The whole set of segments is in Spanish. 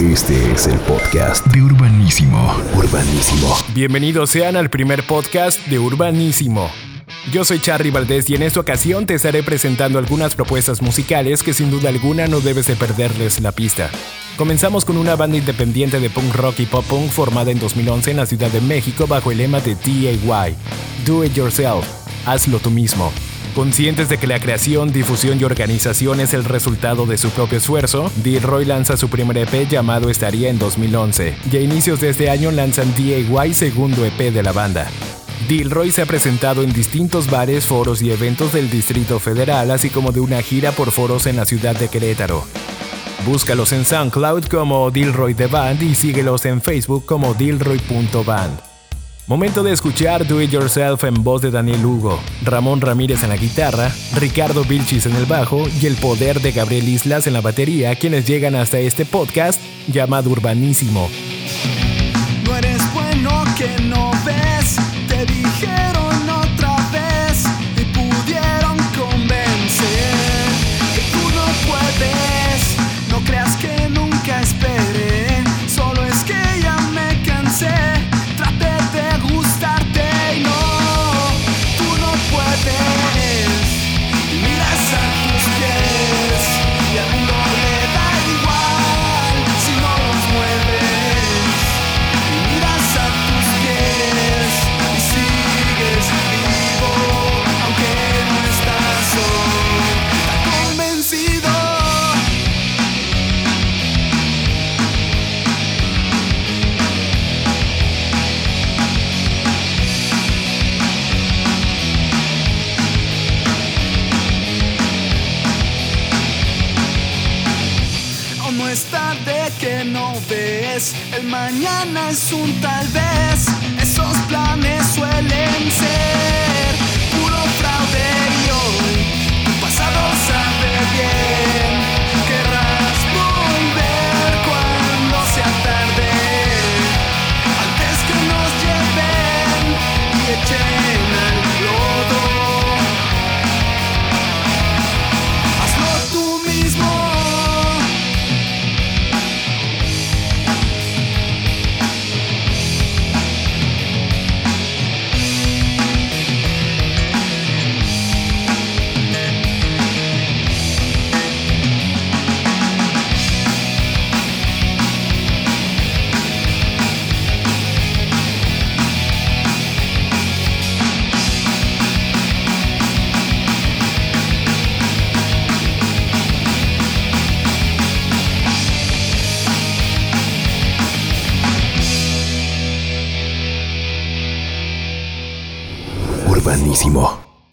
Este es el podcast de Urbanísimo. Urbanísimo. Bienvenidos sean al primer podcast de Urbanísimo. Yo soy Charlie Valdés y en esta ocasión te estaré presentando algunas propuestas musicales que sin duda alguna no debes de perderles la pista. Comenzamos con una banda independiente de punk rock y pop punk formada en 2011 en la Ciudad de México bajo el lema de DIY, Do It Yourself, hazlo tú mismo. Conscientes de que la creación, difusión y organización es el resultado de su propio esfuerzo, Roy lanza su primer EP llamado Estaría en 2011, y a inicios de este año lanzan DIY segundo EP de la banda. Dilroy se ha presentado en distintos bares, foros y eventos del Distrito Federal, así como de una gira por foros en la ciudad de Querétaro. Búscalos en SoundCloud como Dilroy The Band y síguelos en Facebook como Dilroy.band. Momento de escuchar Do It Yourself en voz de Daniel Hugo, Ramón Ramírez en la guitarra, Ricardo Vilchis en el bajo y el poder de Gabriel Islas en la batería, quienes llegan hasta este podcast llamado Urbanísimo. No eres bueno que no el mañana es un tal vez, esos planes suelen ser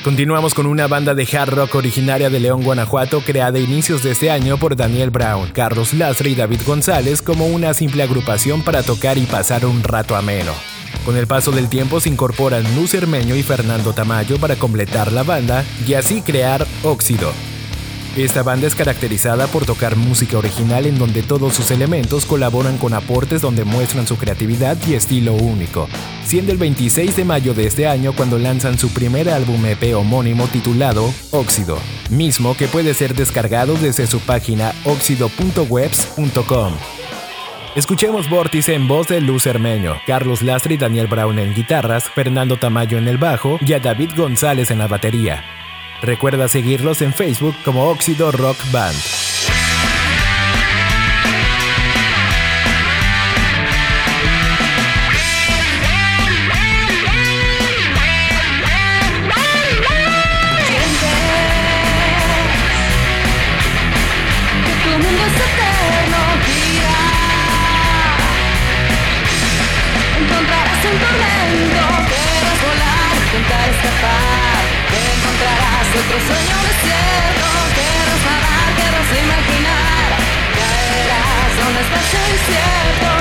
Continuamos con una banda de hard rock originaria de León, Guanajuato, creada a inicios de este año por Daniel Brown, Carlos Lastre y David González como una simple agrupación para tocar y pasar un rato ameno. Con el paso del tiempo se incorporan Luz Hermeño y Fernando Tamayo para completar la banda y así crear Óxido, esta banda es caracterizada por tocar música original en donde todos sus elementos colaboran con aportes donde muestran su creatividad y estilo único, siendo el 26 de mayo de este año cuando lanzan su primer álbum EP homónimo titulado Óxido, mismo que puede ser descargado desde su página oxido.webs.com. Escuchemos Vórtice en voz de Luz Hermeño, Carlos Lastre y Daniel Brown en guitarras, Fernando Tamayo en el bajo y a David González en la batería. Recuerda seguirlos en Facebook como Óxido Rock Band. Encontrarás otro sueño desierto. Quieres nadar, quieres imaginar, caerás donde estás incierto.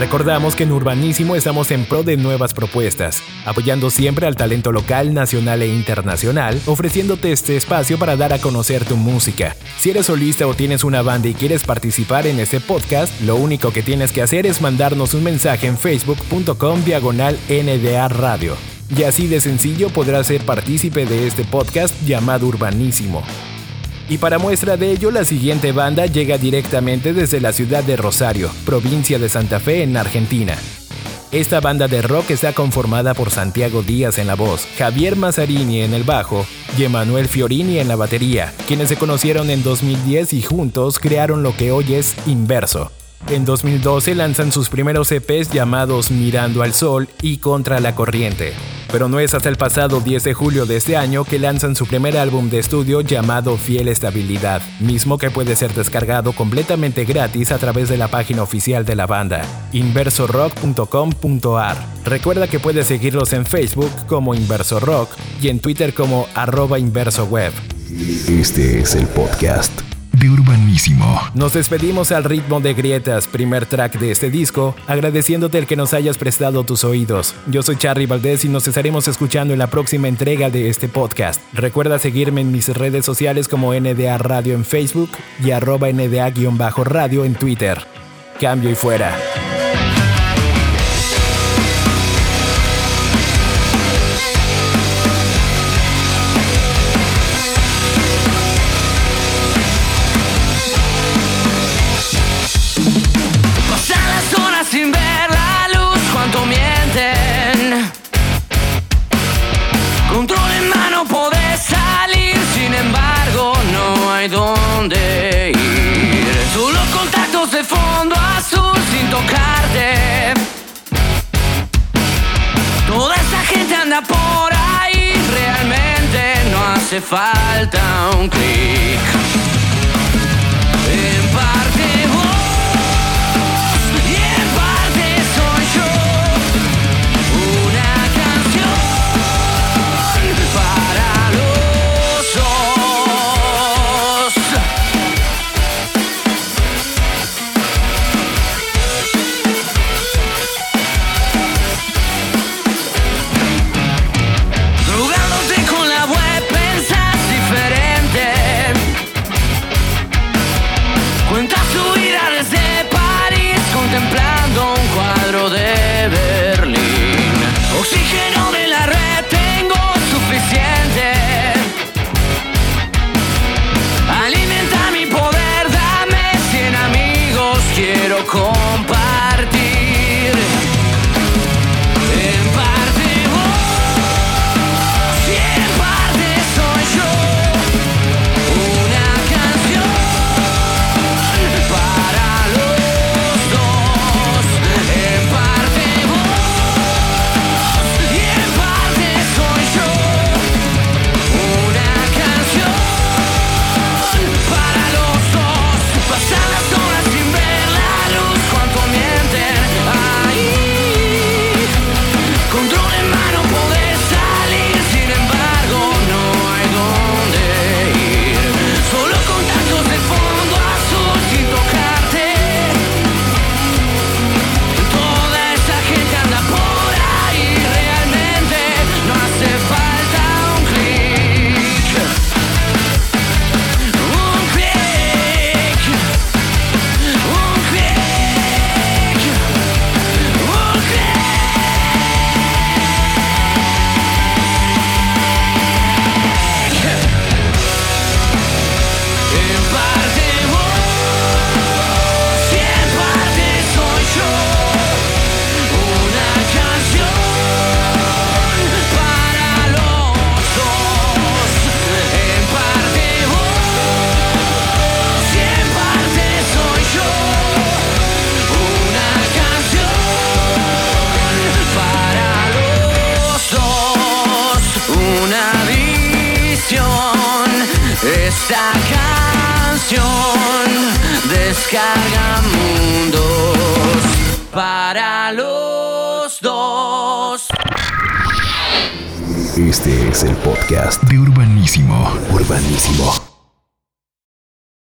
Recordamos que en Urbanísimo estamos en pro de nuevas propuestas, apoyando siempre al talento local, nacional e internacional, ofreciéndote este espacio para dar a conocer tu música. Si eres solista o tienes una banda y quieres participar en este podcast, lo único que tienes que hacer es mandarnos un mensaje en facebook.com diagonal NDA Radio. Y así de sencillo podrás ser partícipe de este podcast llamado Urbanísimo. Y para muestra de ello, la siguiente banda llega directamente desde la ciudad de Rosario, provincia de Santa Fe, en Argentina. Esta banda de rock está conformada por Santiago Díaz en la voz, Javier Mazzarini en el bajo y Emanuel Fiorini en la batería, quienes se conocieron en 2010 y juntos crearon lo que hoy es Inverso. En 2012 lanzan sus primeros EPs llamados Mirando al Sol y Contra la Corriente. Pero no es hasta el pasado 10 de julio de este año que lanzan su primer álbum de estudio llamado Fiel Estabilidad, mismo que puede ser descargado completamente gratis a través de la página oficial de la banda, inversorock.com.ar. Recuerda que puedes seguirlos en Facebook como Inverso Rock y en Twitter como arroba inversoweb. Este es el podcast de Urbanísimo. Nos despedimos al ritmo de Grietas, primer track de este disco, agradeciéndote el que nos hayas prestado tus oídos. Yo soy Charlie Valdés y nos estaremos escuchando en la próxima entrega de este podcast. Recuerda seguirme en mis redes sociales como NDA Radio en Facebook y arroba NDA-radio en Twitter. Cambio y fuera. Dónde ir. Solo contactos de fondo azul sin tocarte. Toda esa gente anda por ahí, realmente no hace falta un clic. Esta canción descarga mundos para los dos. Este es el podcast de Urbanísimo. Urbanísimo.